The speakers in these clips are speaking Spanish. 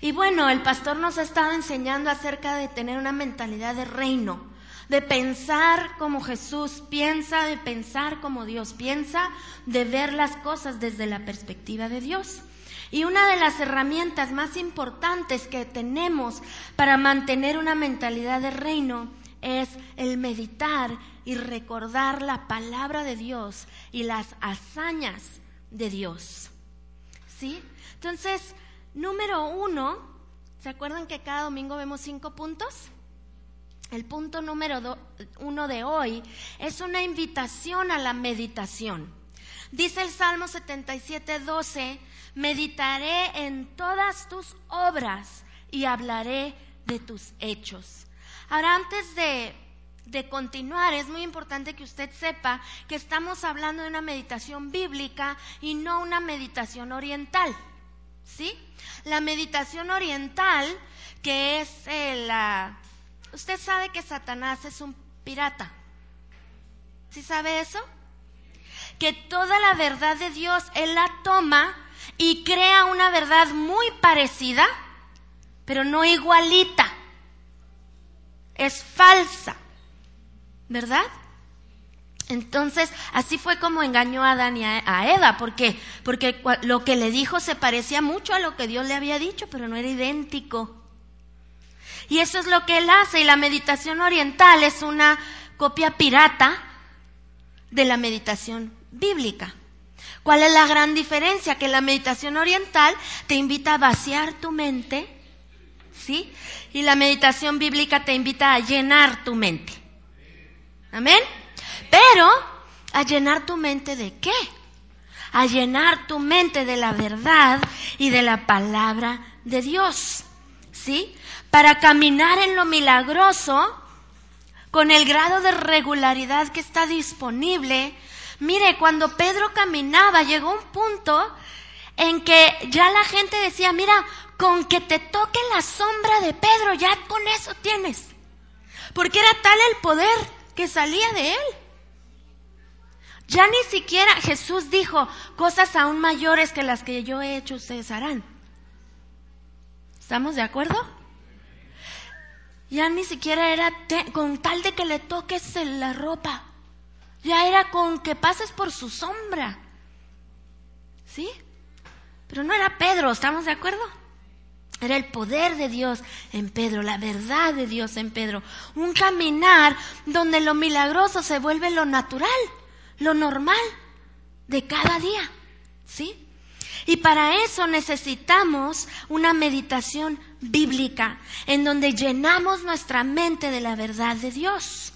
Y bueno, el pastor nos ha estado enseñando acerca de tener una mentalidad de reino, de pensar como Jesús piensa, de pensar como Dios piensa, de ver las cosas desde la perspectiva de Dios. Y una de las herramientas más importantes que tenemos para mantener una mentalidad de reino es el meditar y recordar la palabra de Dios y las hazañas de Dios. ¿Sí? Entonces, número uno, ¿se acuerdan que cada domingo vemos cinco puntos? El punto número uno de hoy es una invitación a la meditación. Dice el Salmo 77, 12, meditaré en todas tus obras y hablaré de tus hechos. Ahora, antes de, de, continuar, es muy importante que usted sepa que estamos hablando de una meditación bíblica y no una meditación oriental. ¿Sí? La meditación oriental, que es eh, la... Usted sabe que Satanás es un pirata. ¿Sí sabe eso? Que toda la verdad de Dios Él la toma y crea una verdad muy parecida, pero no igualita. Es falsa, ¿verdad? Entonces, así fue como engañó a Adán y a Eva, porque, porque lo que le dijo se parecía mucho a lo que Dios le había dicho, pero no era idéntico. Y eso es lo que él hace, y la meditación oriental es una copia pirata de la meditación bíblica. ¿Cuál es la gran diferencia? Que la meditación oriental te invita a vaciar tu mente, ¿sí? Y la meditación bíblica te invita a llenar tu mente. Amén. Pero, ¿a llenar tu mente de qué? A llenar tu mente de la verdad y de la palabra de Dios. ¿Sí? Para caminar en lo milagroso, con el grado de regularidad que está disponible, Mire, cuando Pedro caminaba, llegó un punto en que ya la gente decía, mira, con que te toque la sombra de Pedro, ya con eso tienes. Porque era tal el poder que salía de él. Ya ni siquiera Jesús dijo, cosas aún mayores que las que yo he hecho ustedes harán. ¿Estamos de acuerdo? Ya ni siquiera era con tal de que le toques la ropa. Ya era con que pases por su sombra. ¿Sí? Pero no era Pedro, ¿estamos de acuerdo? Era el poder de Dios en Pedro, la verdad de Dios en Pedro. Un caminar donde lo milagroso se vuelve lo natural, lo normal de cada día. ¿Sí? Y para eso necesitamos una meditación bíblica en donde llenamos nuestra mente de la verdad de Dios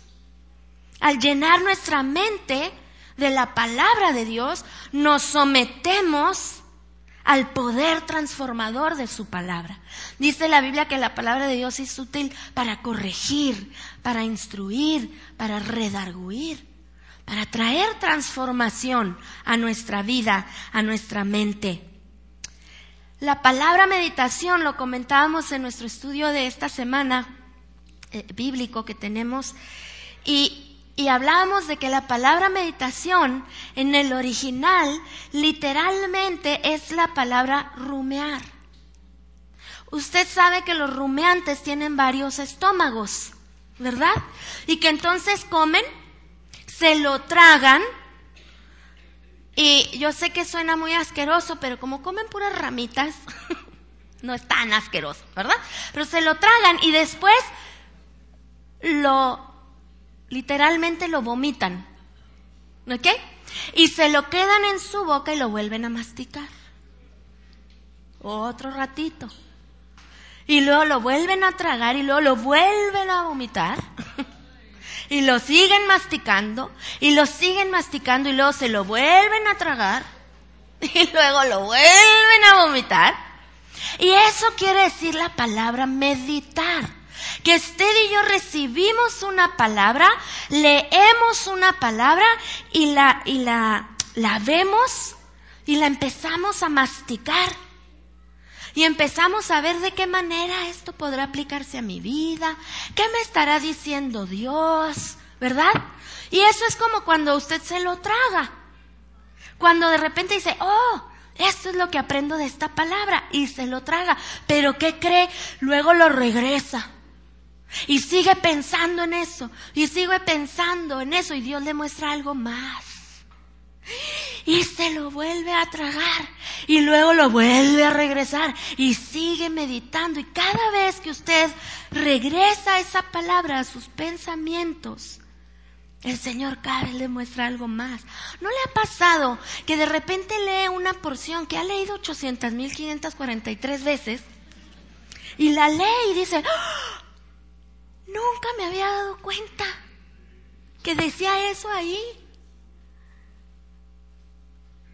al llenar nuestra mente de la palabra de Dios, nos sometemos al poder transformador de su palabra. Dice la Biblia que la palabra de Dios es útil para corregir, para instruir, para redarguir, para traer transformación a nuestra vida, a nuestra mente. La palabra meditación, lo comentábamos en nuestro estudio de esta semana eh, bíblico que tenemos, y y hablábamos de que la palabra meditación en el original literalmente es la palabra rumear. Usted sabe que los rumeantes tienen varios estómagos, ¿verdad? Y que entonces comen, se lo tragan, y yo sé que suena muy asqueroso, pero como comen puras ramitas, no es tan asqueroso, ¿verdad? Pero se lo tragan y después lo Literalmente lo vomitan. ¿Ok? Y se lo quedan en su boca y lo vuelven a masticar. Otro ratito. Y luego lo vuelven a tragar y luego lo vuelven a vomitar. y lo siguen masticando y lo siguen masticando y luego se lo vuelven a tragar y luego lo vuelven a vomitar. Y eso quiere decir la palabra meditar que usted y yo recibimos una palabra, leemos una palabra y la, y la, la vemos y la empezamos a masticar. Y empezamos a ver de qué manera esto podrá aplicarse a mi vida, qué me estará diciendo Dios, ¿verdad? Y eso es como cuando usted se lo traga. Cuando de repente dice, oh, Esto es lo que aprendo de esta palabra y se lo traga. Pero ¿qué cree? Luego lo regresa. Y sigue pensando en eso. Y sigue pensando en eso. Y Dios le muestra algo más. Y se lo vuelve a tragar. Y luego lo vuelve a regresar. Y sigue meditando. Y cada vez que usted regresa esa palabra a sus pensamientos, el Señor cada vez le muestra algo más. ¿No le ha pasado que de repente lee una porción que ha leído 800.543 veces y la lee y dice, ¡Ah! nunca me había dado cuenta que decía eso ahí?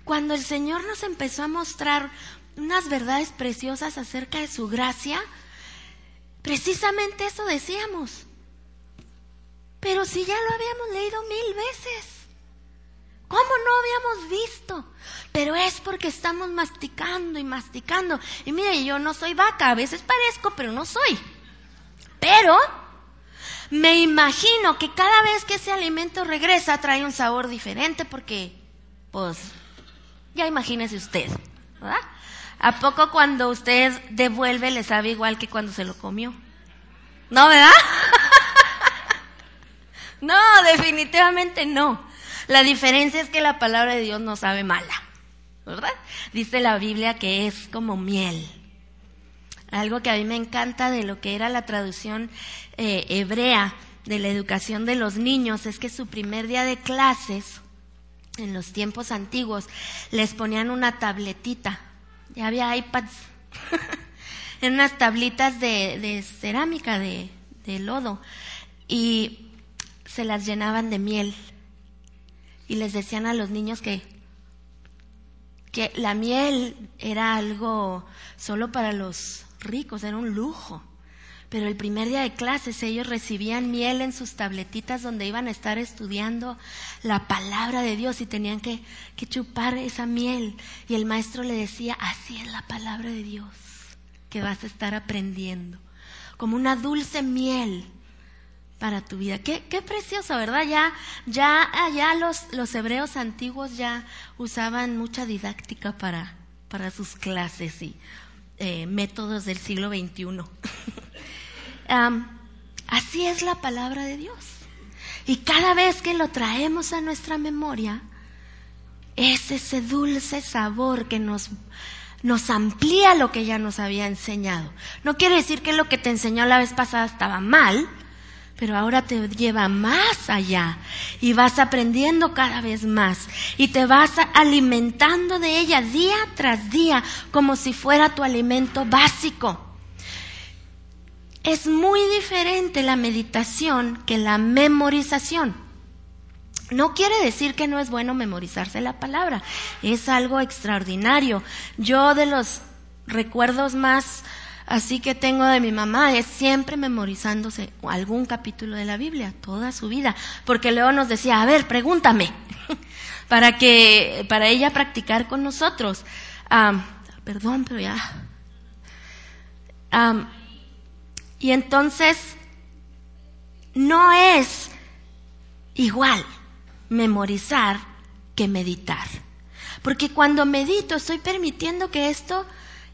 Cuando el Señor nos empezó a mostrar unas verdades preciosas acerca de su gracia, precisamente eso decíamos. Pero si ya lo habíamos leído mil veces. ¿Cómo no habíamos visto? Pero es porque estamos masticando y masticando. Y mire, yo no soy vaca, a veces parezco, pero no soy. Pero me imagino que cada vez que ese alimento regresa trae un sabor diferente porque, pues, ya imagínese usted, ¿verdad? ¿A poco cuando usted devuelve le sabe igual que cuando se lo comió? ¿No, verdad? No, definitivamente no. La diferencia es que la palabra de Dios no sabe mala, ¿verdad? Dice la Biblia que es como miel. Algo que a mí me encanta de lo que era la traducción eh, hebrea de la educación de los niños es que su primer día de clases, en los tiempos antiguos, les ponían una tabletita. Ya había iPads. en unas tablitas de, cerámica, de, de lodo. Y se las llenaban de miel y les decían a los niños que, que la miel era algo solo para los ricos, era un lujo. Pero el primer día de clases ellos recibían miel en sus tabletitas donde iban a estar estudiando la palabra de Dios y tenían que, chupar esa miel. Y el maestro le decía, así es la palabra de Dios que vas a estar aprendiendo, como una dulce miel para tu vida. Qué, qué precioso, ¿verdad? Ya, ya allá los, los hebreos antiguos ya usaban mucha didáctica para, para sus clases y eh, métodos del siglo XXI. así es la palabra de Dios. Y cada vez que lo traemos a nuestra memoria, es ese dulce sabor que nos, nos amplía lo que ya nos había enseñado. No quiere decir que lo que te enseñó la vez pasada estaba mal, pero ahora te lleva más allá y vas aprendiendo cada vez más y te vas alimentando de ella día tras día como si fuera tu alimento básico. Es muy diferente la meditación que la memorización. No quiere decir que no es bueno memorizarse la palabra, es algo extraordinario. Yo de los recuerdos más así que tengo de mi mamá es siempre memorizándose algún capítulo de la Biblia toda su vida, porque luego nos decía, a ver, pregúntame, para que, para ella practicar con nosotros. perdón, pero ya. Y entonces, no es igual memorizar que meditar. Porque cuando medito estoy permitiendo que esto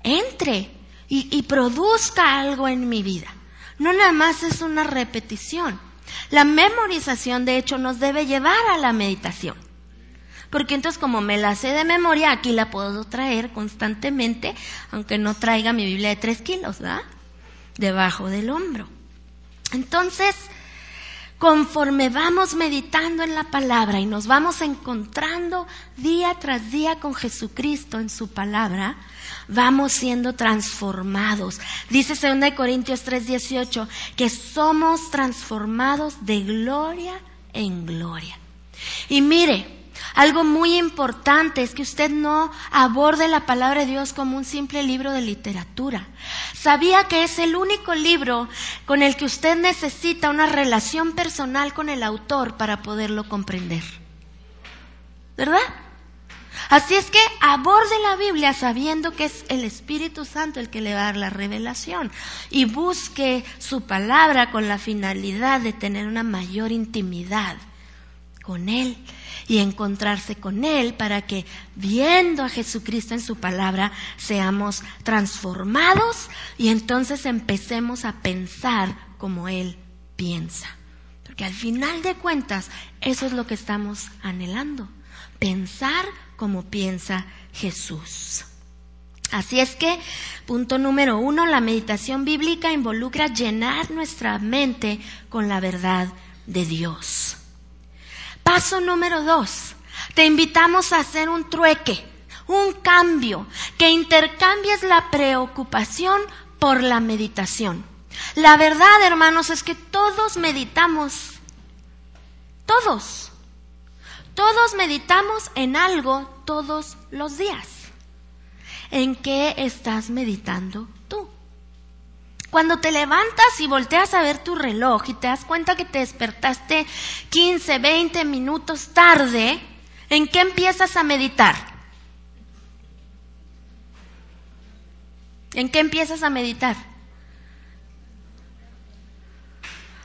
entre y, produzca algo en mi vida. No nada más es una repetición. La memorización, de hecho, nos debe llevar a la meditación. Porque entonces como me la sé de memoria, aquí la puedo traer constantemente, aunque no traiga mi Biblia de tres kilos, ¿verdad? Debajo del hombro. Entonces, conforme vamos meditando en la palabra y nos vamos encontrando día tras día con Jesucristo en su palabra, vamos siendo transformados. Dice 2 Corintios 3:18 que somos transformados de gloria en gloria. Y mire, algo muy importante es que usted no aborde la palabra de Dios como un simple libro de literatura. Sabía que es el único libro con el que usted necesita una relación personal con el autor para poderlo comprender. ¿Verdad? Así es que aborde la Biblia sabiendo que es el Espíritu Santo el que le va a dar la revelación y busque su palabra con la finalidad de tener una mayor intimidad con Él y encontrarse con Él para que viendo a Jesucristo en su palabra seamos transformados y entonces empecemos a pensar como Él piensa. Porque al final de cuentas eso es lo que estamos anhelando, pensar como piensa Jesús. Así es que, punto número uno, la meditación bíblica involucra llenar nuestra mente con la verdad de Dios. Paso número dos, te invitamos a hacer un trueque, un cambio, que intercambies la preocupación por la meditación. La verdad, hermanos, es que todos meditamos, todos, todos meditamos en algo todos los días. ¿En qué estás meditando? Cuando te levantas y volteas a ver tu reloj y te das cuenta que te despertaste 15, 20 minutos tarde, ¿en qué empiezas a meditar? ¿En qué empiezas a meditar?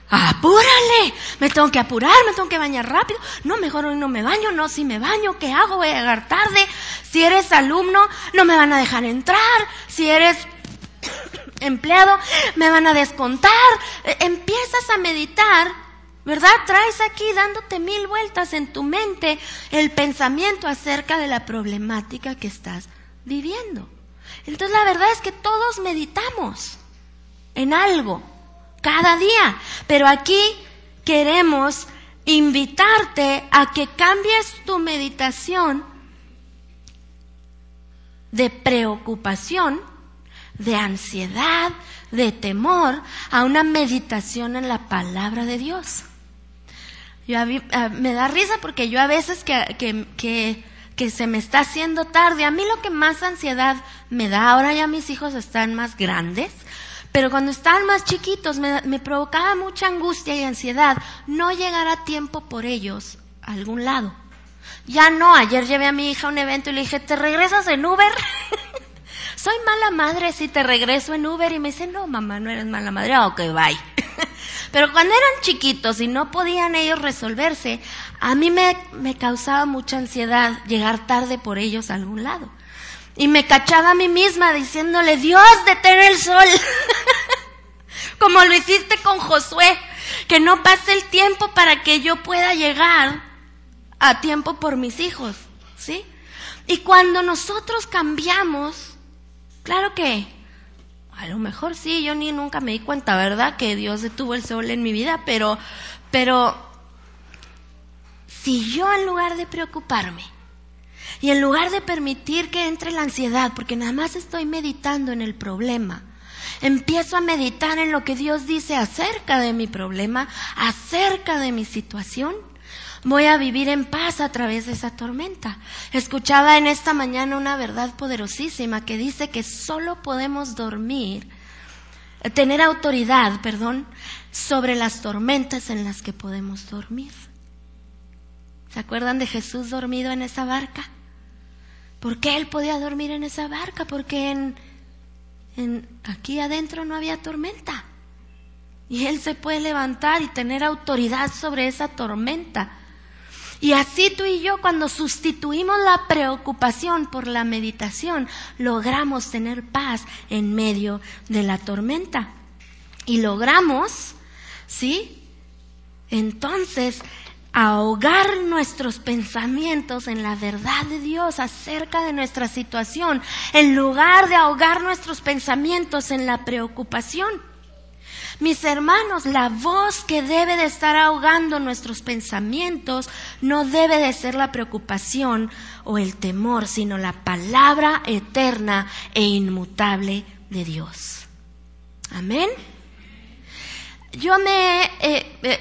apúrale, me tengo que apurar, me tengo que bañar rápido, no, mejor hoy no me baño, no, si me baño, ¿qué hago? Voy a llegar tarde, si eres alumno, no me van a dejar entrar, si eres empleado, me van a descontar. E, empiezas a meditar, ¿verdad? Traes aquí dándote mil vueltas en tu mente el pensamiento acerca de la problemática que estás viviendo. Entonces la verdad es que todos meditamos en algo, cada día, pero aquí queremos invitarte a que cambies tu meditación de preocupación de ansiedad, de temor, a una meditación en la palabra de Dios. Yo, me da risa porque yo a veces que, que, que, se me está haciendo tarde, a mí lo que más ansiedad me da, ahora ya mis hijos están más grandes, pero cuando estaban más chiquitos me, me provocaba mucha angustia y ansiedad no llegar a tiempo por ellos a algún lado. Ya no, ayer llevé a mi hija a un evento y le dije, ¿te regresas en Uber? soy mala madre si te regreso en Uber y me dice, no, mamá, no eres mala madre, ah, ok, bye. Pero cuando eran chiquitos y no podían ellos resolverse, a mí me, me causaba mucha ansiedad llegar tarde por ellos a algún lado. Y me cachaba a mí misma diciéndole, Dios, detén el sol. Como lo hiciste con Josué, que no pase el tiempo para que yo pueda llegar a tiempo por mis hijos, ¿sí? Y cuando nosotros cambiamos Claro que a lo mejor sí, yo ni nunca me di cuenta, ¿verdad? Que Dios detuvo el sol en mi vida, pero, pero si yo en lugar de preocuparme y en lugar de permitir que entre la ansiedad, porque nada más estoy meditando en el problema, empiezo a meditar en lo que Dios dice acerca de mi problema, acerca de mi situación, voy a vivir en paz a través de esa tormenta. Escuchaba en esta mañana una verdad poderosísima que dice que solo podemos dormir, tener autoridad, perdón, sobre las tormentas en las que podemos dormir. ¿Se acuerdan de Jesús dormido en esa barca? ¿Por qué él podía dormir en esa barca? Porque en, en, aquí adentro no había tormenta. Y él se puede levantar y tener autoridad sobre esa tormenta. Y así tú y yo, cuando sustituimos la preocupación por la meditación, logramos tener paz en medio de la tormenta. Y logramos, ¿sí? Entonces, ahogar nuestros pensamientos en la verdad de Dios acerca de nuestra situación, en lugar de ahogar nuestros pensamientos en la preocupación. Mis hermanos, la voz que debe de estar ahogando nuestros pensamientos no debe de ser la preocupación o el temor, sino la palabra eterna e inmutable de Dios. Amén. Yo me, eh, eh,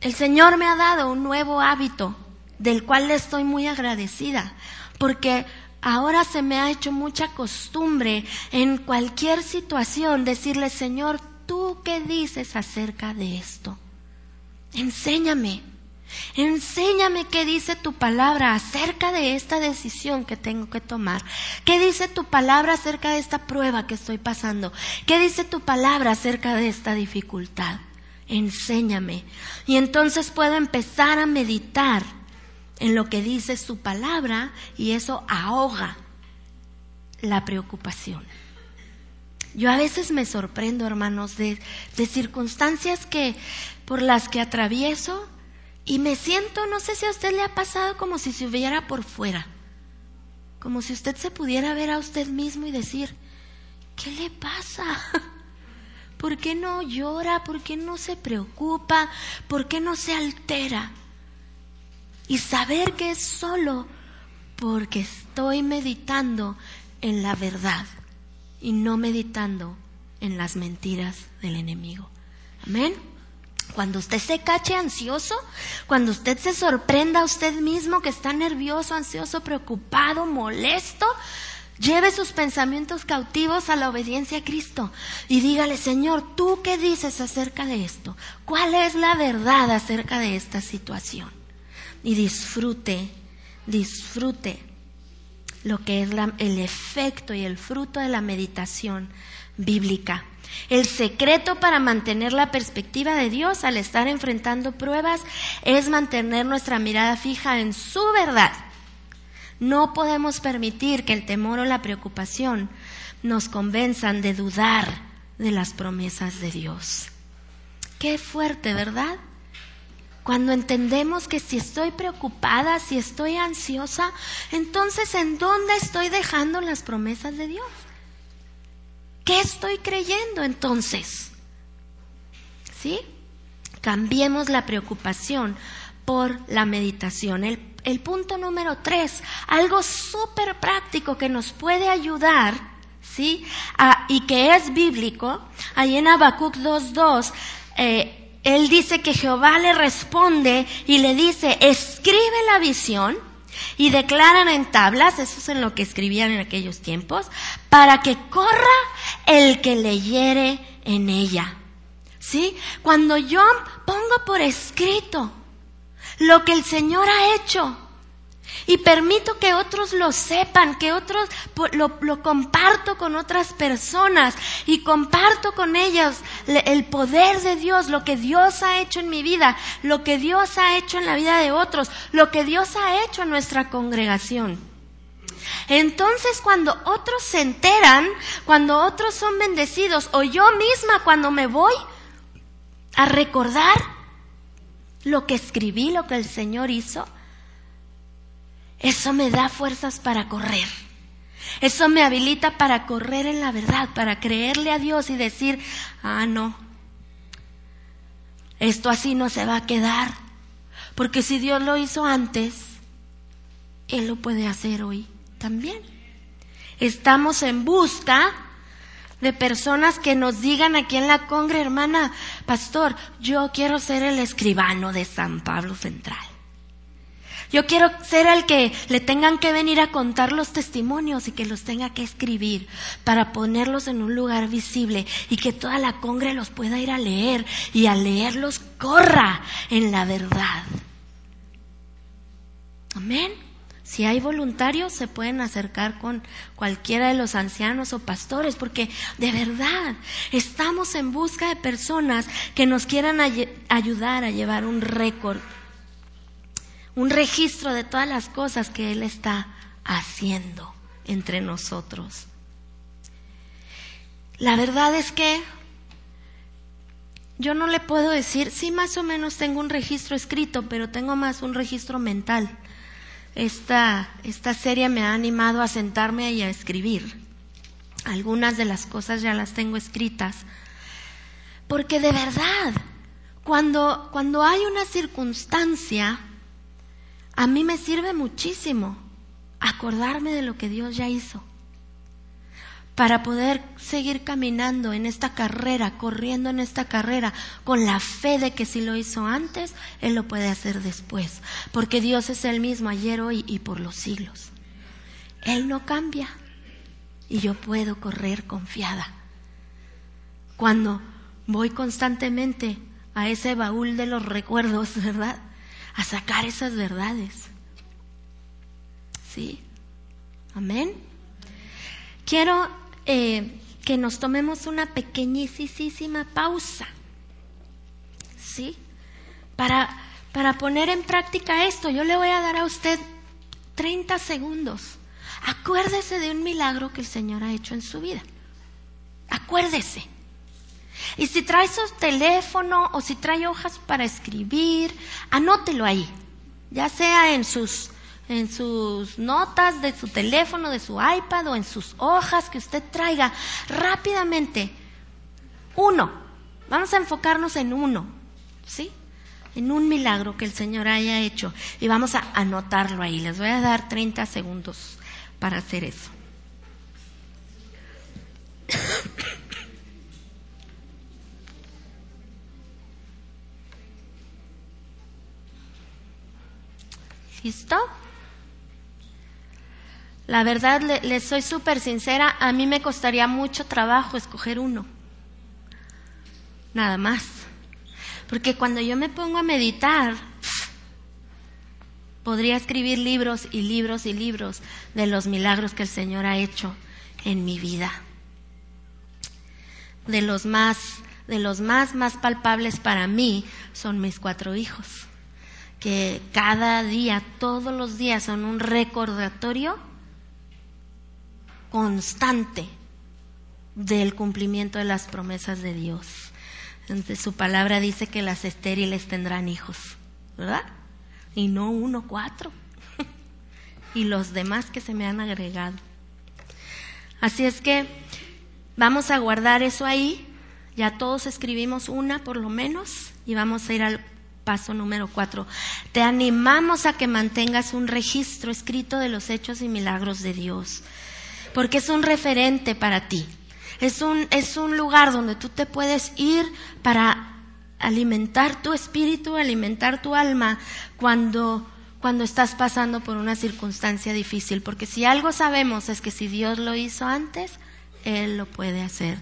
el Señor me ha dado un nuevo hábito del cual le estoy muy agradecida, porque ahora se me ha hecho mucha costumbre en cualquier situación decirle, Señor, ¿tú qué dices acerca de esto? Enséñame, enséñame qué dice tu palabra acerca de esta decisión que tengo que tomar. ¿Qué dice tu palabra acerca de esta prueba que estoy pasando? ¿Qué dice tu palabra acerca de esta dificultad? enséñame. Y entonces puedo empezar a meditar en lo que dice su palabra y eso ahoga la preocupación. Yo a veces me sorprendo, hermanos, de, circunstancias que por las que atravieso y me siento, no sé si a usted le ha pasado como si se hubiera por fuera, como si usted se pudiera ver a usted mismo y decir, ¿qué le pasa? ¿Por qué no llora? ¿Por qué no se preocupa? ¿Por qué no se altera? Y saber que es solo porque estoy meditando en la verdad y no meditando en las mentiras del enemigo. Amén. Cuando usted se cache ansioso, cuando usted se sorprenda a usted mismo que está nervioso, ansioso, preocupado, molesto, lleve sus pensamientos cautivos a la obediencia a Cristo y dígale, Señor, ¿tú qué dices acerca de esto? ¿Cuál es la verdad acerca de esta situación? Y disfrute, disfrute lo que es el efecto y el fruto de la meditación bíblica. El secreto para mantener la perspectiva de Dios al estar enfrentando pruebas es mantener nuestra mirada fija en su verdad. No podemos permitir que el temor o la preocupación nos convenzan de dudar de las promesas de Dios. Qué fuerte, ¿verdad? Cuando entendemos que si estoy preocupada, si estoy ansiosa, entonces ¿en dónde estoy dejando las promesas de Dios? ¿Qué estoy creyendo entonces? ¿Sí? Cambiemos la preocupación por la meditación. El, punto número tres, algo súper práctico que nos puede ayudar, ¿sí? y que es bíblico, ahí en Habacuc 2.2, eh, él dice que Jehová le responde y le dice, escribe la visión y declaran en tablas, eso es en lo que escribían en aquellos tiempos, para que corra el que leyere en ella. ¿Sí? Cuando yo pongo por escrito lo que el Señor ha hecho, y permito que otros lo sepan, que otros lo, comparto con otras personas y comparto con ellas el poder de Dios, lo que Dios ha hecho en mi vida, lo que Dios ha hecho en la vida de otros, lo que Dios ha hecho en nuestra congregación. Entonces cuando otros se enteran, cuando otros son bendecidos, o yo misma cuando me voy a recordar lo que escribí, lo que el Señor hizo, eso me da fuerzas para correr. Eso me habilita para correr en la verdad, para creerle a Dios y decir, ah, no, esto así no se va a quedar. Porque si Dios lo hizo antes, Él lo puede hacer hoy también. Estamos en busca de personas que nos digan aquí en la congre, hermana, pastor, yo quiero ser el escribano de San Pablo Central. Yo quiero ser el que le tengan que venir a contar los testimonios y que los tenga que escribir para ponerlos en un lugar visible y que toda la congre los pueda ir a leer y al leerlos corra en la verdad. Amén. Si hay voluntarios, se pueden acercar con cualquiera de los ancianos o pastores, porque de verdad estamos en busca de personas que nos quieran ayudar a llevar un récord un registro de todas las cosas que Él está haciendo entre nosotros. La verdad es que yo no le puedo decir, sí más o menos tengo un registro escrito, pero tengo más un registro mental. Esta, esta serie me ha animado a sentarme y a escribir. Algunas de las cosas ya las tengo escritas. Porque de verdad, cuando, cuando hay una circunstancia a mí me sirve muchísimo acordarme de lo que Dios ya hizo para poder seguir caminando en esta carrera, corriendo en esta carrera, con la fe de que si lo hizo antes, Él lo puede hacer después, porque Dios es el mismo ayer, hoy y por los siglos. Él no cambia y yo puedo correr confiada. Cuando voy constantemente a ese baúl de los recuerdos, ¿verdad? A sacar esas verdades. ¿Sí? Amén. Quiero eh, que nos tomemos una pequeñísima pausa ¿sí? Para, para poner en práctica esto, yo le voy a dar a usted 30 segundos. Acuérdese de un milagro que el Señor ha hecho en su vida. Acuérdese. Y si trae su teléfono o si trae hojas para escribir, anótelo ahí, ya sea en sus, en sus notas de su teléfono, de su iPad o en sus hojas que usted traiga rápidamente. Uno, vamos a enfocarnos en uno, ¿sí? En un milagro que el Señor haya hecho y vamos a anotarlo ahí. Les voy a dar 30 segundos para hacer eso. ¿Listo? La verdad, le, le soy súper sincera, a mí me costaría mucho trabajo escoger uno. Nada más. Porque cuando yo me pongo a meditar, podría escribir libros y libros y libros de los milagros que el Señor ha hecho en mi vida. De los más, de los más, más palpables para mí son mis cuatro hijos que cada día, todos los días son un recordatorio constante del cumplimiento de las promesas de Dios. Entonces su palabra dice que las estériles tendrán hijos, ¿verdad? Y no uno, cuatro. y los demás que se me han agregado. Así es que vamos a guardar eso ahí. Ya todos escribimos una por lo menos y vamos a ir al paso número cuatro. Te animamos a que mantengas un registro escrito de los hechos y milagros de Dios, porque es un referente para ti. Es un, es un lugar donde tú te puedes ir para alimentar tu espíritu, alimentar tu alma cuando, cuando estás pasando por una circunstancia difícil. Porque si algo sabemos es que si Dios lo hizo antes, Él lo puede hacer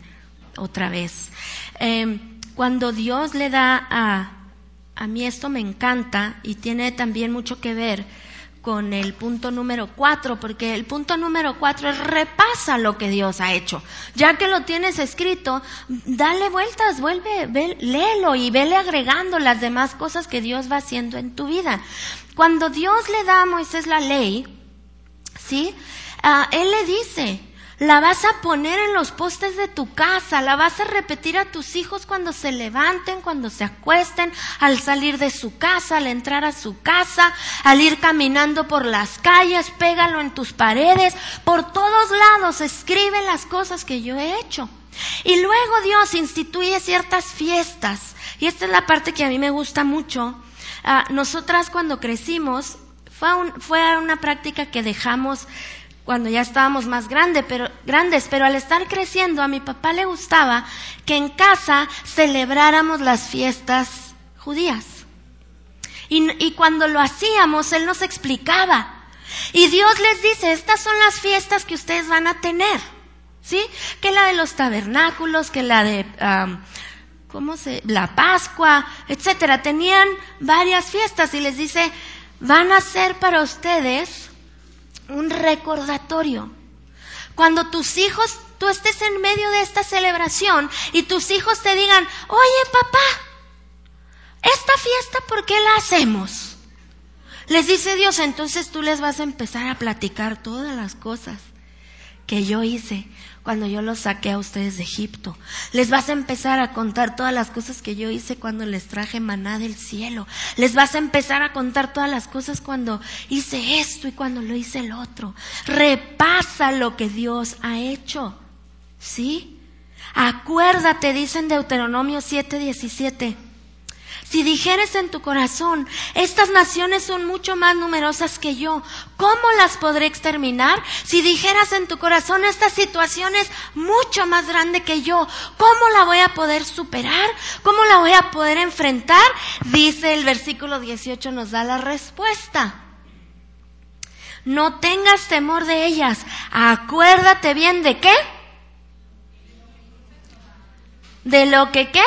otra vez. Eh, cuando Dios le da a, a mí esto me encanta y tiene también mucho que ver con el punto número cuatro, porque el punto número cuatro es repasa lo que Dios ha hecho. Ya que lo tienes escrito, dale vueltas, vuelve, ve, léelo y vele agregando las demás cosas que Dios va haciendo en tu vida. Cuando Dios le da a Moisés la ley, ¿sí? Uh, él le dice, la vas a poner en los postes de tu casa, la vas a repetir a tus hijos cuando se levanten, cuando se acuesten, al salir de su casa, al entrar a su casa, al ir caminando por las calles, pégalo en tus paredes, por todos lados, escribe las cosas que yo he hecho. Y luego Dios instituye ciertas fiestas, y esta es la parte que a mí me gusta mucho. Uh, nosotras cuando crecimos, fue, fue una práctica que dejamos cuando ya estábamos más grande, pero, grandes, pero al estar creciendo a mi papá le gustaba que en casa celebráramos las fiestas judías. Y, y cuando lo hacíamos, él nos explicaba. Y Dios les dice, estas son las fiestas que ustedes van a tener. ¿Sí? Que la de los tabernáculos, que la de, um, ¿cómo se? La Pascua, etcétera. Tenían varias fiestas y les dice, van a ser para ustedes un recordatorio. Cuando tus hijos, tú estés en medio de esta celebración y tus hijos te digan, oye papá, esta fiesta, ¿por qué la hacemos? Les dice Dios, entonces tú les vas a empezar a platicar todas las cosas que yo hice cuando yo los saqué a ustedes de Egipto. Les vas a empezar a contar todas las cosas que yo hice cuando les traje maná del cielo. Les vas a empezar a contar todas las cosas cuando hice esto y cuando lo hice el otro. Repasa lo que Dios ha hecho. ¿Sí? Acuérdate, dice en Deuteronomio 7:17 si dijeres en tu corazón, estas naciones son mucho más numerosas que yo, ¿cómo las podré exterminar? Si dijeras en tu corazón, esta situación es mucho más grande que yo, ¿cómo la voy a poder superar? ¿Cómo la voy a poder enfrentar? Dice el versículo 18, nos da la respuesta. No tengas temor de ellas. Acuérdate bien de qué? De lo que qué?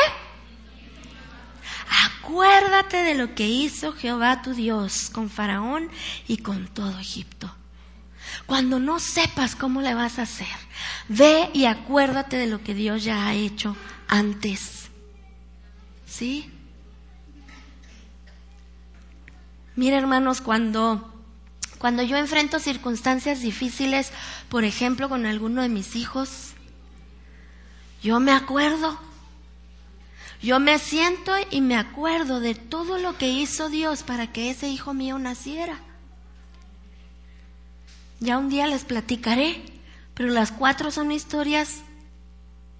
Acuérdate de lo que hizo Jehová tu Dios con Faraón y con todo Egipto. Cuando no sepas cómo le vas a hacer, ve y acuérdate de lo que Dios ya ha hecho antes. ¿Sí? Mira, hermanos, cuando, cuando yo enfrento circunstancias difíciles, por ejemplo, con alguno de mis hijos, yo me acuerdo. Yo me siento y me acuerdo de todo lo que hizo Dios para que ese hijo mío naciera. Ya un día les platicaré, pero las cuatro son historias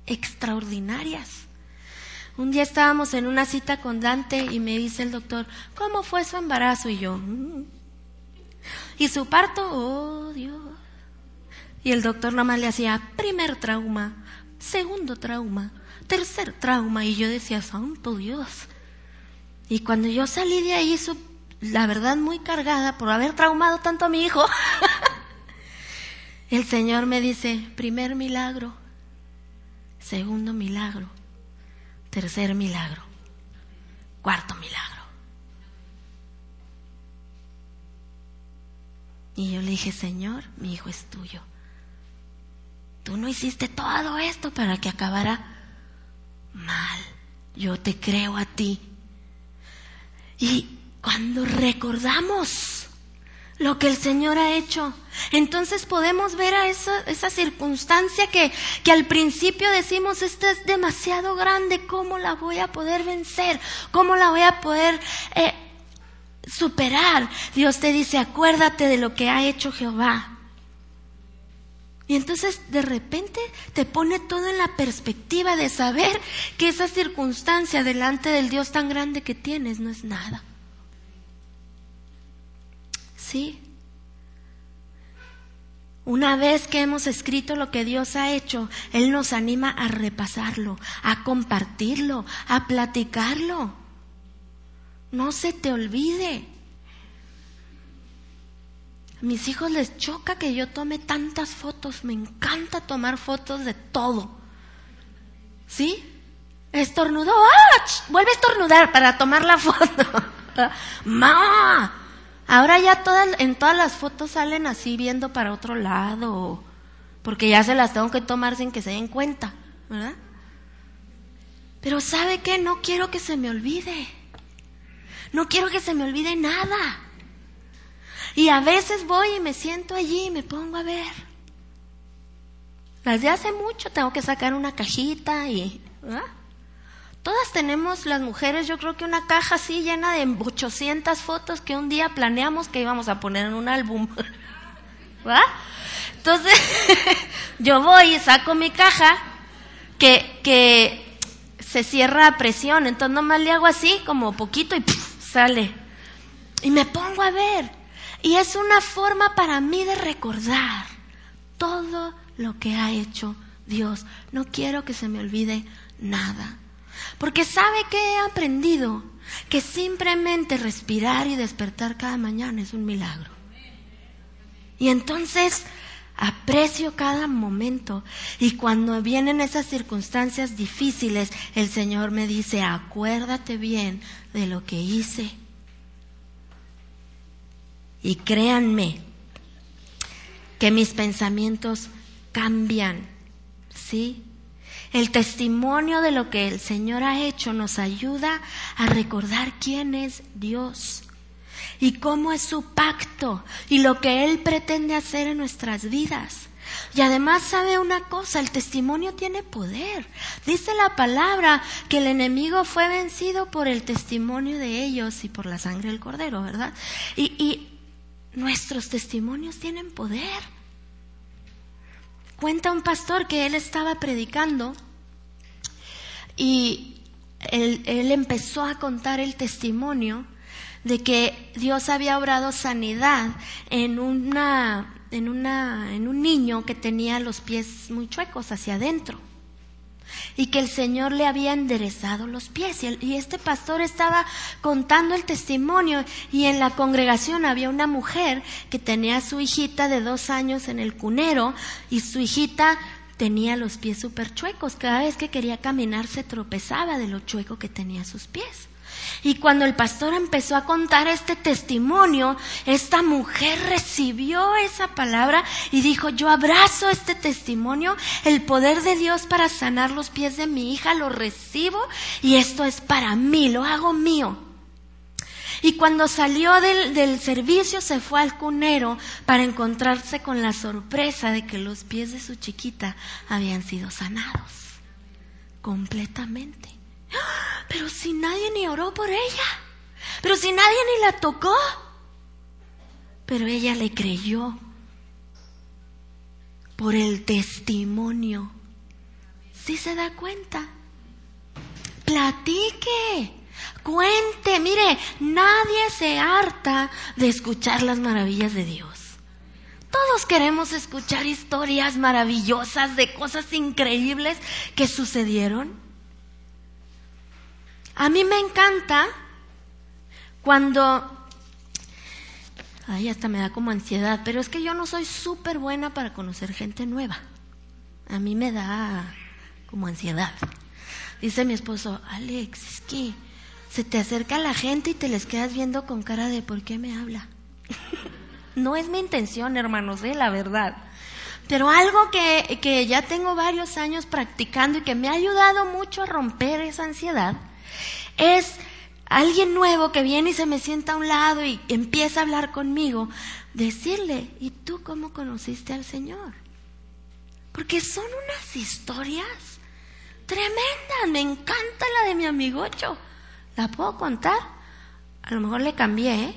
extraordinarias. Un día estábamos en una cita con Dante y me dice el doctor, ¿cómo fue su embarazo? Y yo, mm". ¿y su parto? Oh, Dios. Y el doctor nomás le hacía primer trauma, segundo trauma, tercer trauma. Y yo decía, santo Dios. Y cuando yo salí de ahí, la verdad muy cargada por haber traumado tanto a mi hijo, el Señor me dice, primer milagro, segundo milagro, Tercer milagro. Cuarto milagro. Y yo le dije, Señor, mi hijo es tuyo. Tú no hiciste todo esto para que acabara mal. Yo te creo a ti. Y cuando recordamos lo que el Señor ha hecho. Entonces podemos ver a esa, esa circunstancia que, que, al principio decimos, esta es demasiado grande, ¿cómo la voy a poder vencer? ¿Cómo la voy a poder eh, superar? Dios te dice, acuérdate de lo que ha hecho Jehová. Y entonces de repente te pone todo en la perspectiva de saber que esa circunstancia delante del Dios tan grande que tienes no es nada. ¿Sí? Una vez que hemos escrito lo que Dios ha hecho, Él nos anima a repasarlo, a compartirlo, a platicarlo. No se te olvide. A mis hijos les choca que yo tome tantas fotos. Me encanta tomar fotos de todo. ¿Sí? Estornudó. ¡Ah! Vuelve a estornudar para tomar la foto. ¡Ma! Ahora ya todas, en todas las fotos salen así viendo para otro lado, porque ya se las tengo que tomar sin que se den cuenta, ¿verdad? Pero ¿sabe qué? No quiero que se me olvide. No quiero que se me olvide nada. Y a veces voy y me siento allí y me pongo a ver. Las de hace mucho tengo que sacar una cajita y... ¿verdad? Todas tenemos las mujeres, yo creo que una caja así llena de 800 fotos que un día planeamos que íbamos a poner en un álbum. ¿Va? Entonces, yo voy y saco mi caja que, que se cierra a presión, entonces nomás le hago así como poquito y sale. Y me pongo a ver. Y es una forma para mí de recordar todo lo que ha hecho Dios. No quiero que se me olvide nada. Porque sabe que he aprendido que simplemente respirar y despertar cada mañana es un milagro. Y entonces aprecio cada momento y cuando vienen esas circunstancias difíciles, el Señor me dice, acuérdate bien de lo que hice. Y créanme que mis pensamientos cambian, ¿sí? El testimonio de lo que el Señor ha hecho nos ayuda a recordar quién es Dios y cómo es su pacto y lo que Él pretende hacer en nuestras vidas. Y además sabe una cosa, el testimonio tiene poder. Dice la palabra que el enemigo fue vencido por el testimonio de ellos y por la sangre del cordero, ¿verdad? Y, y nuestros testimonios tienen poder. Cuenta un pastor que él estaba predicando y él, empezó a contar el testimonio de que Dios había obrado sanidad en en una, en un niño que tenía los pies muy chuecos hacia adentro y que el Señor le había enderezado los pies. Y, este pastor estaba contando el testimonio y en la congregación había una mujer que tenía a su hijita de dos años en el cunero y su hijita tenía los pies súper chuecos. Cada vez que quería caminar se tropezaba de lo chueco que tenía sus pies. Y cuando el pastor empezó a contar este testimonio, esta mujer recibió esa palabra y dijo, yo abrazo este testimonio, el poder de Dios para sanar los pies de mi hija, lo recibo y esto es para mí, lo hago mío. Y cuando salió del, del, servicio se fue al cunero para encontrarse con la sorpresa de que los pies de su chiquita habían sido sanados completamente. Pero si nadie ni oró por ella, pero si nadie ni la tocó, pero ella le creyó por el testimonio. ¿Sí se da cuenta? Platique, cuente, mire, nadie se harta de escuchar las maravillas de Dios. Todos queremos escuchar historias maravillosas de cosas increíbles que sucedieron. A mí me encanta cuando Ay, hasta me da como ansiedad, pero es que yo no soy súper buena para conocer gente nueva. A mí me da como ansiedad. Dice mi esposo, Alex, es que se te acerca la gente y te les quedas viendo con cara de ¿por qué me habla? no es mi intención, hermanos, ¿eh? la verdad. Pero algo que, que ya tengo varios años practicando y que me ha ayudado mucho a romper esa ansiedad es alguien nuevo que viene y se me sienta a un lado y empieza a hablar conmigo, decirle, ¿y tú cómo conociste al Señor? Porque son unas historias tremendas, me encanta la de mi amigo Ocho. ¿La puedo contar? A lo mejor le cambié, ¿eh?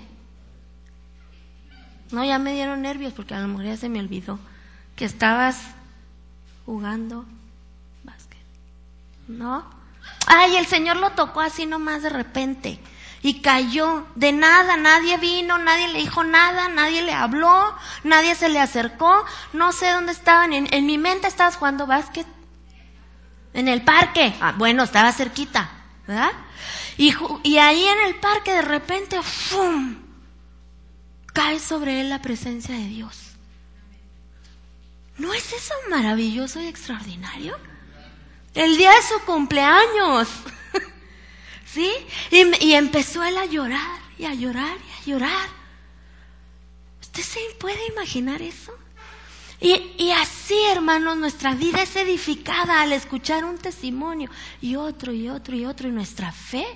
No, ya me dieron nervios porque a lo mejor ya se me olvidó que estabas jugando básquet. ¿No? Ay, el Señor lo tocó así nomás de repente y cayó de nada, nadie vino, nadie le dijo nada, nadie le habló, nadie se le acercó, no sé dónde estaban, en, mi mente estabas jugando básquet, en el parque, ah, bueno, estaba cerquita, ¿verdad? Y, y ahí en el parque de repente, ¡fum! cae sobre él la presencia de Dios. ¿No es eso maravilloso y extraordinario? El día de su cumpleaños. ¿Sí? Y, empezó él a llorar y a llorar y a llorar. ¿Usted se puede imaginar eso? Y, y, así, hermanos, nuestra vida es edificada al escuchar un testimonio y otro y otro y otro y nuestra fe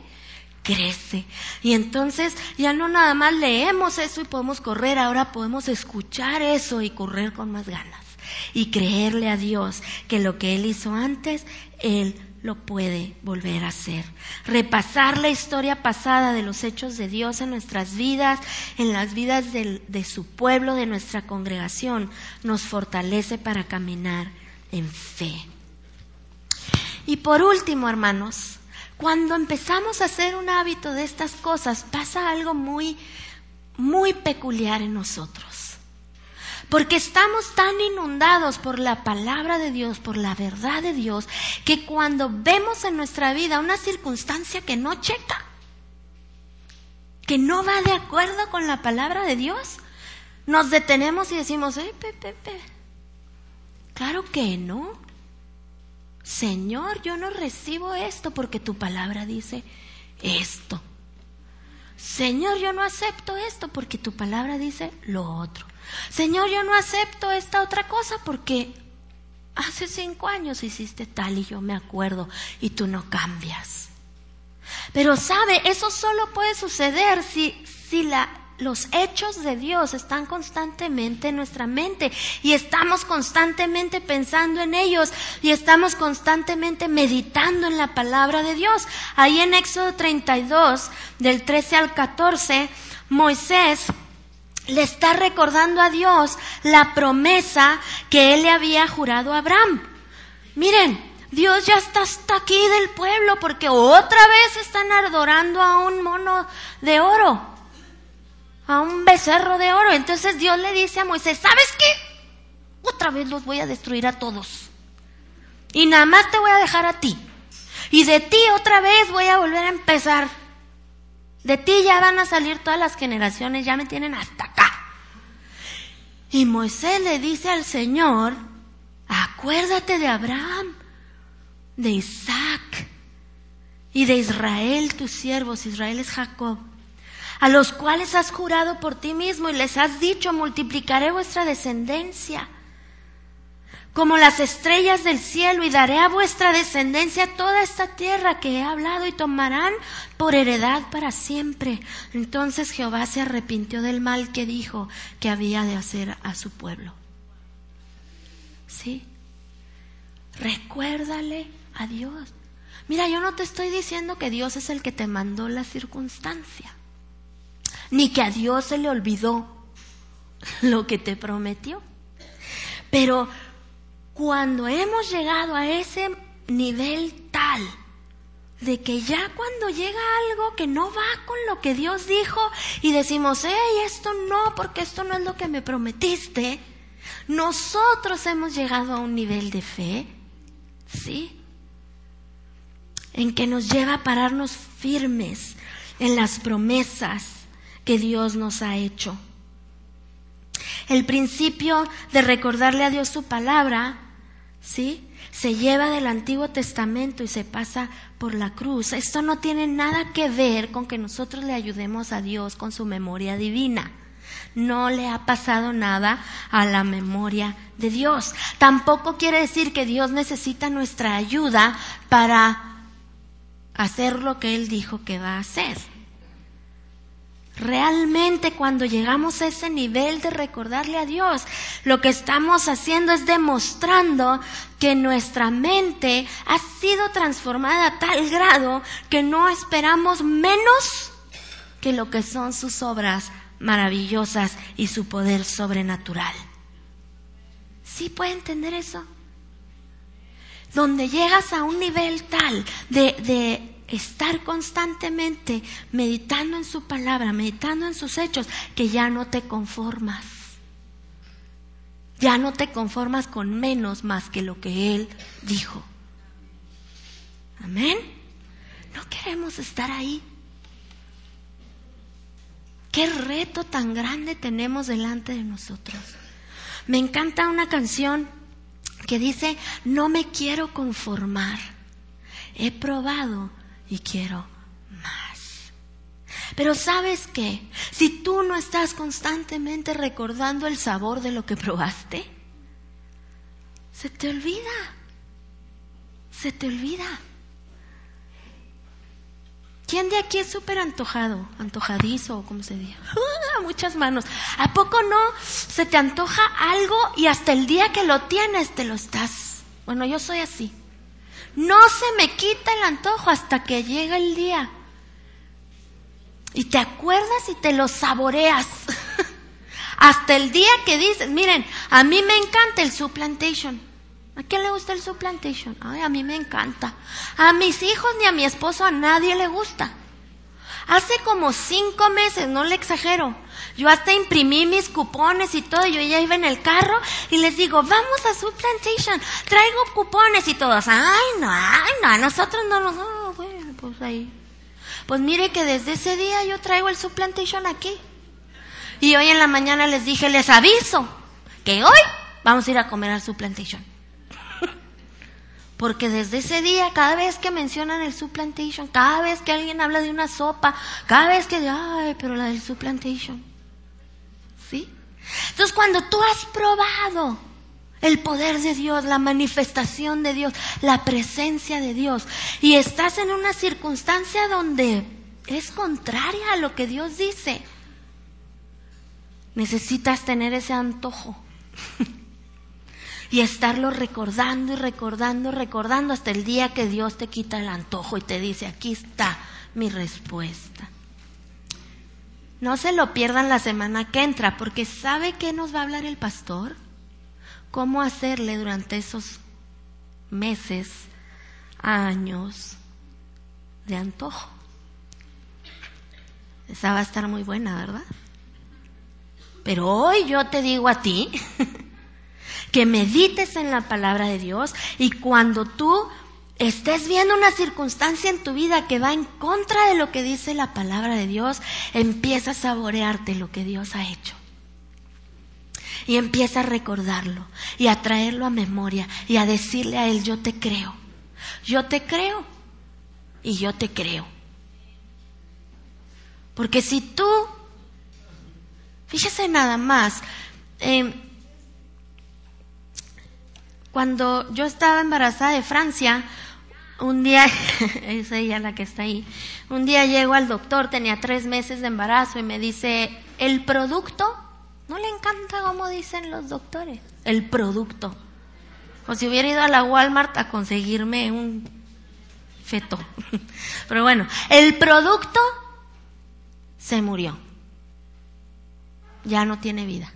crece. Y entonces ya no nada más leemos eso y podemos correr, ahora podemos escuchar eso y correr con más ganas y creerle a Dios que lo que Él hizo antes, Él lo puede volver a hacer. Repasar la historia pasada de los hechos de Dios en nuestras vidas, en las vidas de su pueblo, de nuestra congregación, nos fortalece para caminar en fe. Y por último, hermanos, cuando empezamos a hacer un hábito de estas cosas, pasa algo muy, muy peculiar en nosotros. Porque estamos tan inundados por la palabra de Dios, por la verdad de Dios, que cuando vemos en nuestra vida una circunstancia que no checa, que no va de acuerdo con la palabra de Dios, nos detenemos y decimos, eh, pe, claro que no. Señor, yo no recibo esto porque tu palabra dice esto. Señor, yo no acepto esto porque tu palabra dice lo otro. Señor, yo no acepto esta otra cosa porque hace cinco años hiciste tal y yo me acuerdo y tú no cambias. Pero sabe, eso solo puede suceder si, si la, los hechos de Dios están constantemente en nuestra mente y estamos constantemente pensando en ellos y estamos constantemente meditando en la palabra de Dios. Ahí en Éxodo 32, del 13 al 14, Moisés le está recordando a Dios la promesa que él le había jurado a Abraham. Miren, Dios ya está hasta aquí del pueblo porque otra vez están adorando a un mono de oro, a un becerro de oro. Entonces Dios le dice a Moisés, ¿sabes qué? Otra vez los voy a destruir a todos. Y nada más te voy a dejar a ti. Y de ti otra vez voy a volver a empezar. De ti ya van a salir todas las generaciones, ya me tienen hasta acá. Y Moisés le dice al Señor, acuérdate de Abraham, de Isaac y de Israel, tus siervos, Israel es Jacob, a los cuales has jurado por ti mismo y les has dicho, multiplicaré vuestra descendencia. Como las estrellas del cielo, y daré a vuestra descendencia toda esta tierra que he hablado y tomarán por heredad para siempre. Entonces Jehová se arrepintió del mal que dijo que había de hacer a su pueblo. ¿Sí? Recuérdale a Dios. Mira, yo no te estoy diciendo que Dios es el que te mandó la circunstancia, ni que a Dios se le olvidó lo que te prometió. Pero cuando hemos llegado a ese nivel tal de que ya cuando llega algo que no va con lo que Dios dijo y decimos, hey, esto no, porque esto no es lo que me prometiste, nosotros hemos llegado a un nivel de fe, ¿sí? En que nos lleva a pararnos firmes en las promesas que Dios nos ha hecho. El principio de recordarle a Dios su palabra ¿sí? Se lleva del Antiguo Testamento y se pasa por la cruz. Esto no tiene nada que ver con que nosotros le ayudemos a Dios con su memoria divina. No le ha pasado nada a la memoria de Dios. Tampoco quiere decir que Dios necesita nuestra ayuda para hacer lo que Él dijo que va a hacer. Realmente cuando llegamos a ese nivel de recordarle a Dios, lo que estamos haciendo es demostrando que nuestra mente ha sido transformada a tal grado que no esperamos menos que lo que son sus obras maravillosas y su poder sobrenatural. ¿Sí puede entender eso? Donde llegas a un nivel tal de, de estar constantemente meditando en su palabra, meditando en sus hechos, que ya no te conformas. Ya no te conformas con menos más que lo que Él dijo. Amén. No queremos estar ahí. Qué reto tan grande tenemos delante de nosotros. Me encanta una canción que dice, no me quiero conformar. He probado y quiero más. Pero sabes qué, si tú no estás constantemente recordando el sabor de lo que probaste, se te olvida, se te olvida. ¿Quién de aquí es súper antojado? Antojadizo, como se dice. muchas manos. ¿A poco no se te antoja algo y hasta el día que lo tienes te lo estás? Bueno, yo soy así. No se me quita el antojo hasta que llega el día. Y te acuerdas y te lo saboreas. hasta el día que dices, miren, a mí me encanta el supplantation. ¿A quién le gusta el supplantation? Ay, a mí me encanta. A mis hijos ni a mi esposo, a nadie le gusta. Hace como cinco meses, no le exagero, yo hasta imprimí mis cupones y todo, yo ya iba en el carro y les digo, vamos a su plantation, traigo cupones y todos, ay no, ay no, nosotros no los, no, bueno, pues ahí. Pues mire que desde ese día yo traigo el supplantation aquí. Y hoy en la mañana les dije, les aviso que hoy vamos a ir a comer al supplantation. Porque desde ese día, cada vez que mencionan el supplantation, cada vez que alguien habla de una sopa, cada vez que, ay, pero la del supplantation. Entonces, cuando tú has probado el poder de Dios, la manifestación de Dios, la presencia de Dios, y estás en una circunstancia donde es contraria a lo que Dios dice, necesitas tener ese antojo. y estarlo recordando y recordando, recordando hasta el día que Dios te quita el antojo y te dice, aquí está mi respuesta. No se lo pierdan la semana que entra, porque ¿sabe qué nos va a hablar el pastor? ¿Cómo hacerle durante esos meses, años de antojo? Esa va a estar muy buena, ¿verdad? Pero hoy yo te digo a ti que medites en la palabra de Dios y cuando tú estés viendo una circunstancia en tu vida que va en contra de lo que dice la palabra de Dios, empieza a saborearte lo que Dios ha hecho. Y empieza a recordarlo y a traerlo a memoria y a decirle a Él, yo te creo, yo te creo y yo te creo. Porque si tú, fíjese nada más, eh, Cuando yo estaba embarazada de Francia, un día, es ella la que está ahí, un día llego al doctor, tenía tres meses de embarazo y me dice, el producto, no le encanta como dicen los doctores, el producto. O si hubiera ido a la Walmart a conseguirme un feto. Pero bueno, el producto se murió. Ya no tiene vida.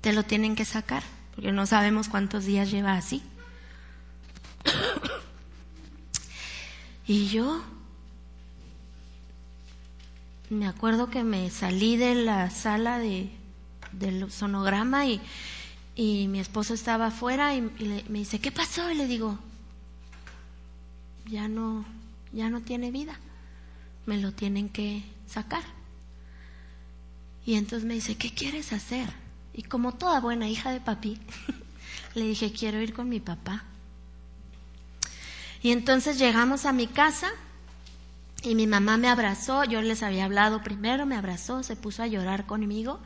Te lo tienen que sacar, porque no sabemos cuántos días lleva así. Y yo me acuerdo que me salí de la sala de, del sonograma y, y mi esposo estaba afuera y, me dice, ¿qué pasó? Y le digo, ya no, ya no tiene vida, me lo tienen que sacar. Y entonces me dice, ¿qué quieres hacer? Y como toda buena hija de papi, le dije, quiero ir con mi papá. Y entonces llegamos a mi casa y mi mamá me abrazó, yo les había hablado primero, me abrazó, se puso a llorar conmigo.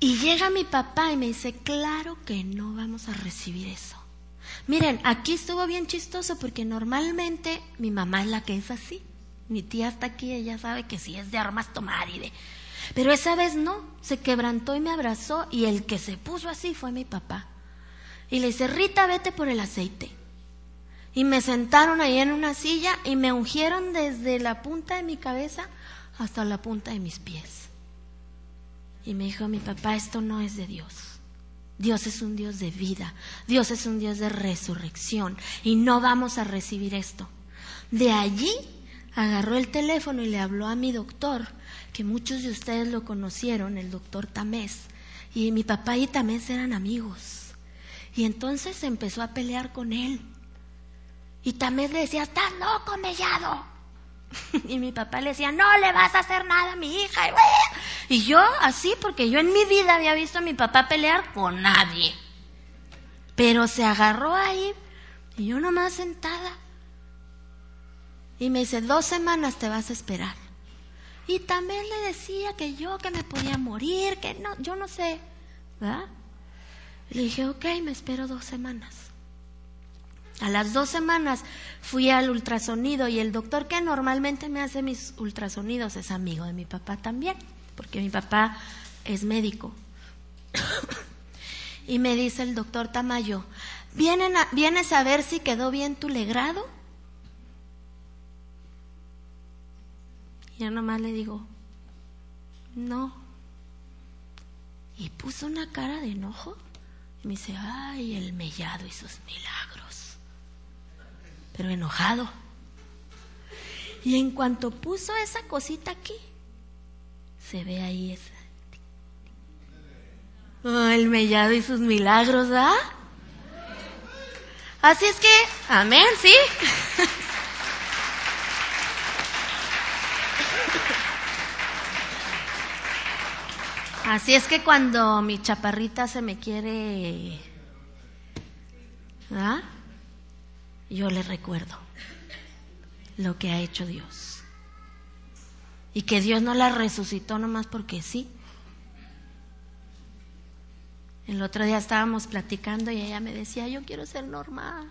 Y llega mi papá y me dice, claro que no vamos a recibir eso. Miren, aquí estuvo bien chistoso porque normalmente mi mamá es la que es así. Mi tía está aquí, ella sabe que sí es de armas tomar y de... Pero esa vez no, se quebrantó y me abrazó y el que se puso así fue mi papá. Y le dice, Rita, vete por el aceite. Y me sentaron ahí en una silla y me ungieron desde la punta de mi cabeza hasta la punta de mis pies. Y me dijo mi papá, esto no es de Dios. Dios es un Dios de vida, Dios es un Dios de resurrección y no vamos a recibir esto. De allí agarró el teléfono y le habló a mi doctor, que muchos de ustedes lo conocieron, el doctor Tamés, y mi papá y Tamés eran amigos. Y entonces empezó a pelear con él. Y Tamés le decía, estás loco, mellado. y mi papá le decía, no le vas a hacer nada a mi hija. Y yo así, porque yo en mi vida había visto a mi papá pelear con nadie. Pero se agarró ahí y yo nomás sentada. Y me dice, dos semanas te vas a esperar. Y también le decía que yo que me podía morir, que no, yo no sé. ¿verdad? Le dije, ok, me espero dos semanas. A las dos semanas fui al ultrasonido y el doctor que normalmente me hace mis ultrasonidos es amigo de mi papá también, porque mi papá es médico. y me dice el doctor Tamayo, ¿vienes a ver si quedó bien tu legrado? Y yo nomás le digo, no. Y puso una cara de enojo y me dice, ay, el mellado y sus milagros pero enojado. Y en cuanto puso esa cosita aquí, se ve ahí esa. Oh, el mellado y sus milagros, ¿ah? Así es que, amén, sí. Así es que cuando mi chaparrita se me quiere, ¿ah? yo le recuerdo lo que ha hecho Dios. Y que Dios no la resucitó nomás porque sí. El otro día estábamos platicando y ella me decía, yo quiero ser normal.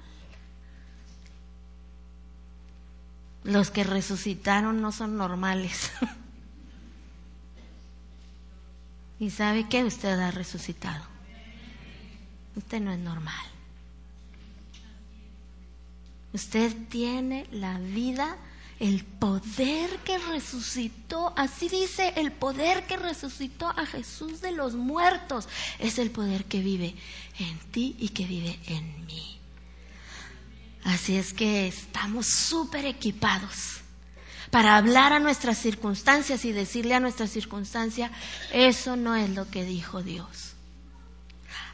Los que resucitaron no son normales. y sabe que usted ha resucitado. Usted no es normal. Usted tiene la vida, el poder que resucitó, así dice, el poder que resucitó a Jesús de los muertos, es el poder que vive en ti y que vive en mí. Así es que estamos súper equipados para hablar a nuestras circunstancias y decirle a nuestra circunstancia, eso no es lo que dijo Dios.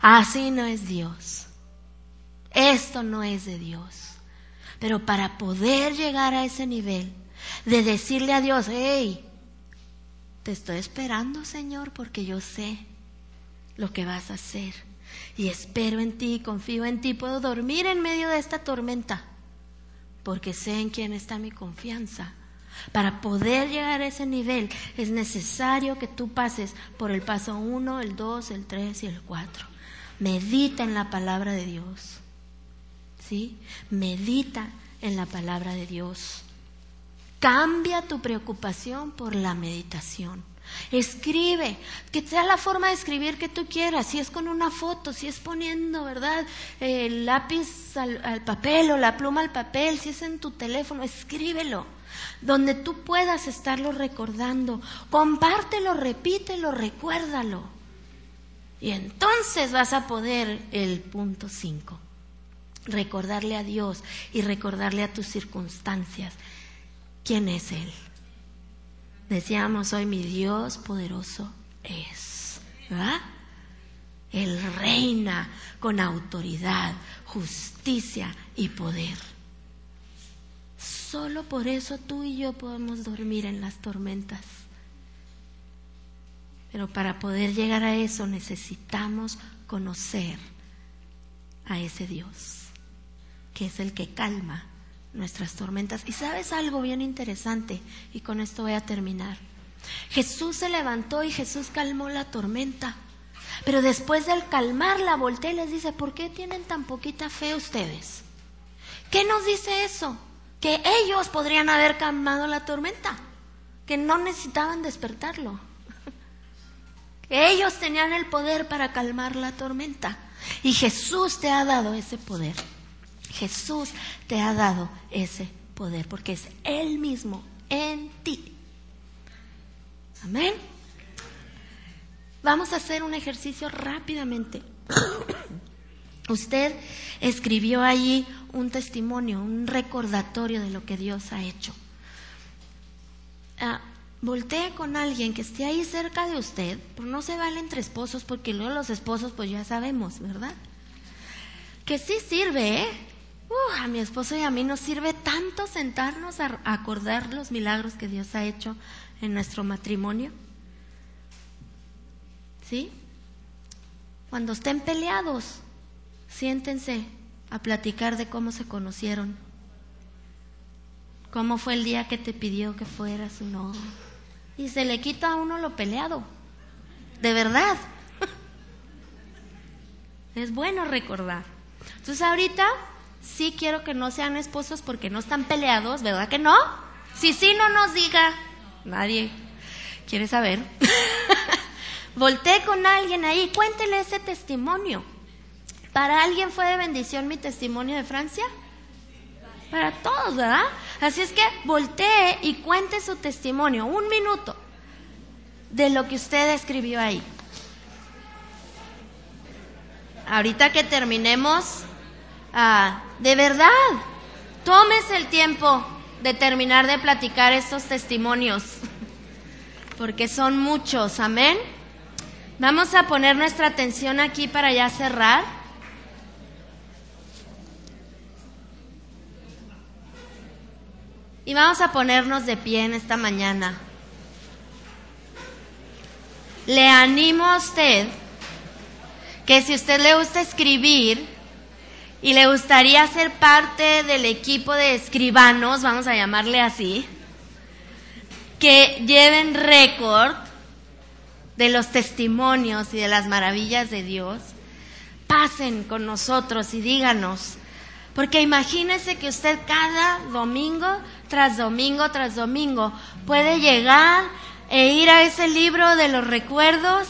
Así no es Dios. Esto no es de Dios. Pero para poder llegar a ese nivel de decirle a Dios, hey, te estoy esperando, Señor, porque yo sé lo que vas a hacer. Y espero en ti, confío en ti, puedo dormir en medio de esta tormenta, porque sé en quién está mi confianza. Para poder llegar a ese nivel es necesario que tú pases por el paso 1, el 2, el 3 y el 4. medita en la palabra de Dios. ¿Sí? Medita en la palabra de Dios. Cambia tu preocupación por la meditación. Escribe, que sea la forma de escribir que tú quieras, si es con una foto, si es poniendo, ¿verdad? El lápiz al, papel o la pluma al papel, si es en tu teléfono, escríbelo, donde tú puedas estarlo recordando. Compártelo, repítelo, recuérdalo. Y entonces vas a poder el punto 5, recordarle a Dios y recordarle a tus circunstancias quién es Él. Decíamos hoy, mi Dios poderoso es. ¿verdad? Él reina con autoridad, justicia y poder. Solo por eso tú y yo podemos dormir en las tormentas. Pero para poder llegar a eso necesitamos conocer a ese Dios, que es el que calma nuestras tormentas. Y sabes algo bien interesante, y con esto voy a terminar. Jesús se levantó y Jesús calmó la tormenta. Pero después del calmarla, voltea y les dice, ¿por qué tienen tan poquita fe ustedes? ¿Qué nos dice eso? Que ellos podrían haber calmado la tormenta, que no necesitaban despertarlo. Que ellos tenían el poder para calmar la tormenta. Y Jesús te ha dado ese poder. Jesús te ha dado ese poder porque es Él mismo en ti. Amén. Vamos a hacer un ejercicio rápidamente. Usted escribió allí un testimonio, un recordatorio de lo que Dios ha hecho. Ah, voltee con alguien que esté ahí cerca de usted, pero no se vale entre esposos porque luego los esposos pues ya sabemos, ¿verdad? Que sí sirve, ¿eh? Uh, a mi esposo y a mí nos sirve tanto sentarnos a acordar los milagros que Dios ha hecho en nuestro matrimonio. ¿Sí? Cuando estén peleados, siéntense a platicar de cómo se conocieron. ¿Cómo fue el día que te pidió que fueras no? Y se le quita a uno lo peleado. De verdad. es bueno recordar. Entonces ahorita sí quiero que no sean esposos porque no están peleados, ¿verdad que no? Si sí, no nos diga. Nadie quiere saber. Volté con alguien ahí, cuéntele ese testimonio. ¿Para alguien fue de bendición mi testimonio de Francia? Para todos, ¿verdad? Así es que voltee y cuente su testimonio, un minuto, de lo que usted escribió ahí. Ahorita que terminemos, Ah, de verdad, tomes el tiempo de terminar de platicar estos testimonios, porque son muchos, amén. Vamos a poner nuestra atención aquí para ya cerrar. Y vamos a ponernos de pie en esta mañana. Le animo a usted que si usted le gusta escribir, y le gustaría ser parte del equipo de escribanos, vamos a llamarle así, que lleven récord de los testimonios y de las maravillas de Dios, pasen con nosotros y díganos, porque imagínese que usted cada domingo tras domingo tras domingo puede llegar e ir a ese libro de los recuerdos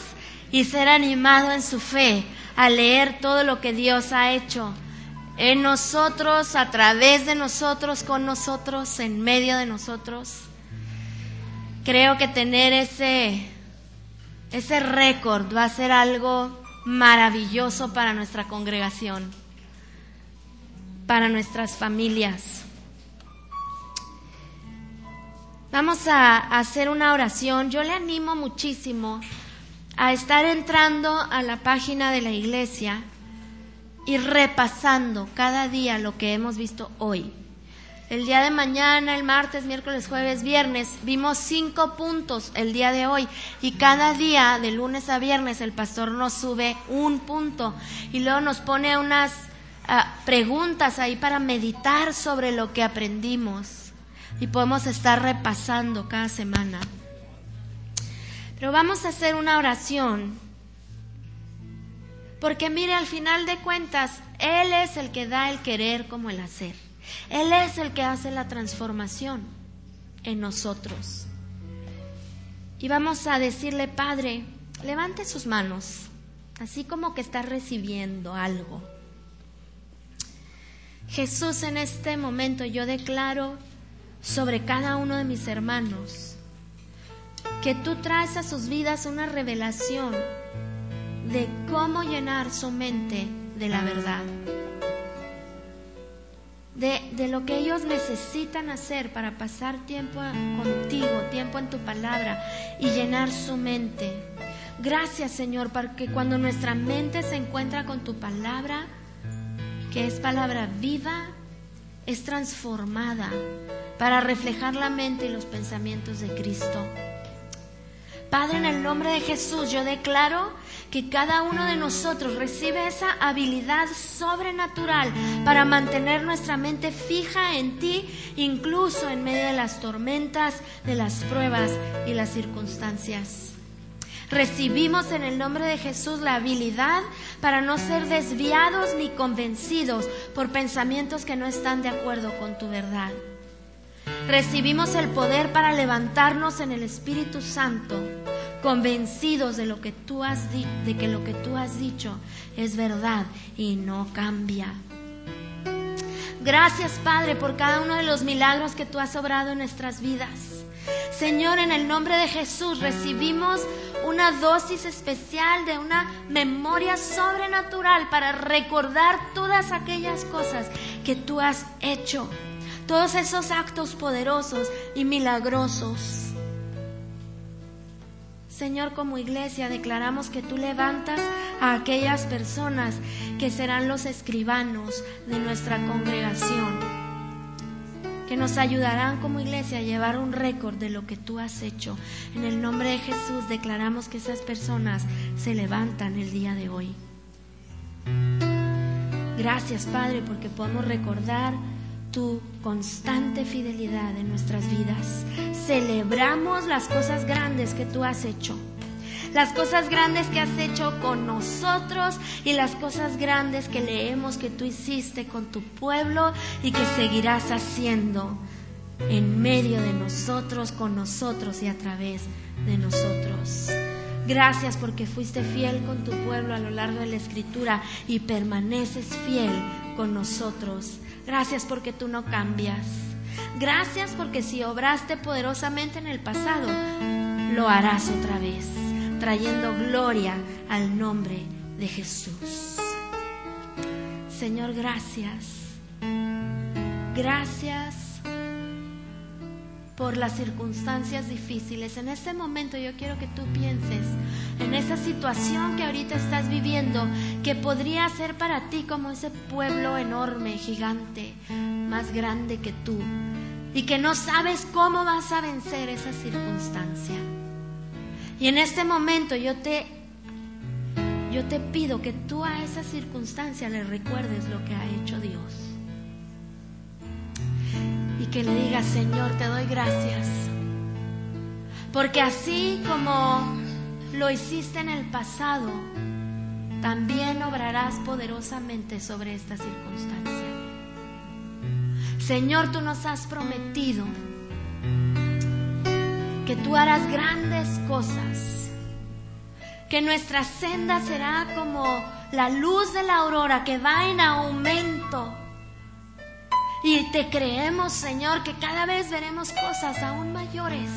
y ser animado en su fe a leer todo lo que Dios ha hecho en nosotros, a través de nosotros, con nosotros, en medio de nosotros. Creo que tener ese, ese récord va a ser algo maravilloso para nuestra congregación, para nuestras familias. Vamos a hacer una oración. Yo le animo muchísimo a estar entrando a la página de la iglesia y repasando cada día lo que hemos visto hoy. El día de mañana, el martes, miércoles, jueves, viernes, vimos cinco puntos el día de hoy y cada día, de lunes a viernes, el pastor nos sube un punto y luego nos pone unas ah, preguntas ahí para meditar sobre lo que aprendimos y podemos estar repasando cada semana. Pero vamos a hacer una oración Porque mire, al final de cuentas, Él es el que da el querer como el hacer. Él es el que hace la transformación en nosotros. Y vamos a decirle, Padre, levante sus manos, así como que está recibiendo algo. Jesús, en este momento yo declaro sobre cada uno de mis hermanos que tú traes a sus vidas una revelación de cómo llenar su mente de la verdad de, lo que ellos necesitan hacer para pasar tiempo contigo, tiempo en tu palabra y llenar su mente. Gracias Señor, porque cuando nuestra mente se encuentra con tu palabra, que es palabra viva, es transformada para reflejar la mente y los pensamientos de Cristo. Padre, en el nombre de Jesús, yo declaro que cada uno de nosotros recibe esa habilidad sobrenatural para mantener nuestra mente fija en ti, incluso en medio de las tormentas, de las pruebas y las circunstancias. Recibimos en el nombre de Jesús la habilidad para no ser desviados ni convencidos por pensamientos que no están de acuerdo con tu verdad. Recibimos el poder para levantarnos en el Espíritu Santo, convencidos de lo que tú has de que lo que tú has dicho es verdad y no cambia. Gracias, Padre, por cada uno de los milagros que tú has obrado en nuestras vidas. Señor, en el nombre de Jesús recibimos una dosis especial de una memoria sobrenatural para recordar todas aquellas cosas que tú has hecho todos esos actos poderosos y milagrosos. Señor, como iglesia declaramos que tú levantas a aquellas personas que serán los escribanos de nuestra congregación, que nos ayudarán como iglesia a llevar un récord de lo que tú has hecho. En el nombre de Jesús declaramos que esas personas se levantan el día de hoy. Gracias, Padre, porque podemos recordar tu constante fidelidad en nuestras vidas. Celebramos las cosas grandes que tú has hecho. Las cosas grandes que has hecho con nosotros y las cosas grandes que leemos que tú hiciste con tu pueblo y que seguirás haciendo en medio de nosotros, con nosotros y a través de nosotros. Gracias porque fuiste fiel con tu pueblo a lo largo de la escritura y permaneces fiel con nosotros Gracias porque tú no cambias. Gracias porque si obraste poderosamente en el pasado, lo harás otra vez, trayendo gloria al nombre de Jesús. Señor, gracias. Gracias por las circunstancias difíciles. En este momento yo quiero que tú pienses en esa situación que ahorita estás viviendo, que podría ser para ti como ese pueblo enorme, gigante, más grande que tú, y que no sabes cómo vas a vencer esa circunstancia. Y en este momento yo te yo te pido que tú a esa circunstancia le recuerdes lo que ha hecho Dios y que le digas, Señor, te doy gracias. Porque así como lo hiciste en el pasado, también obrarás poderosamente sobre esta circunstancia. Señor, tú nos has prometido que tú harás grandes cosas, que nuestra senda será como la luz de la aurora que va en aumento y te creemos, Señor, que cada vez veremos cosas aún mayores,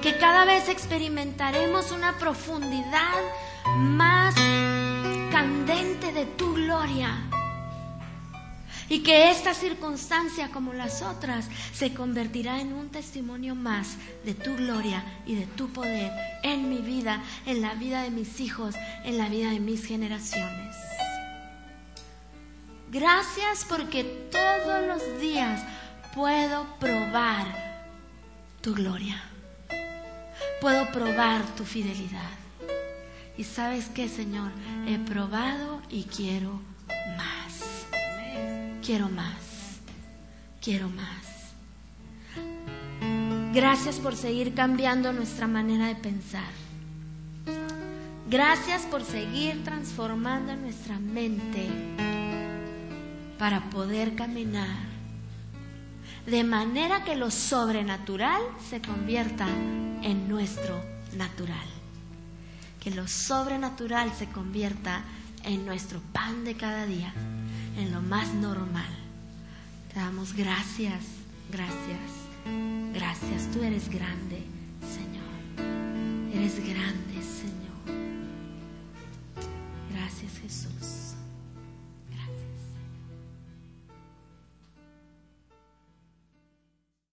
que cada vez experimentaremos una profundidad más candente de tu gloria. Y que esta circunstancia, como las otras, se convertirá en un testimonio más de tu gloria y de tu poder en mi vida, en la vida de mis hijos, en la vida de mis generaciones. Gracias porque todos los días puedo probar tu gloria. Puedo probar tu fidelidad. Y sabes qué, Señor, he probado y quiero más. Quiero más. Quiero más. Gracias por seguir cambiando nuestra manera de pensar. Gracias por seguir transformando nuestra mente para poder caminar de manera que lo sobrenatural se convierta en nuestro natural. Que lo sobrenatural se convierta en nuestro pan de cada día, en lo más normal. Te damos gracias, gracias, gracias. Tú eres grande, Señor. Eres grande, Señor. Gracias, Jesús.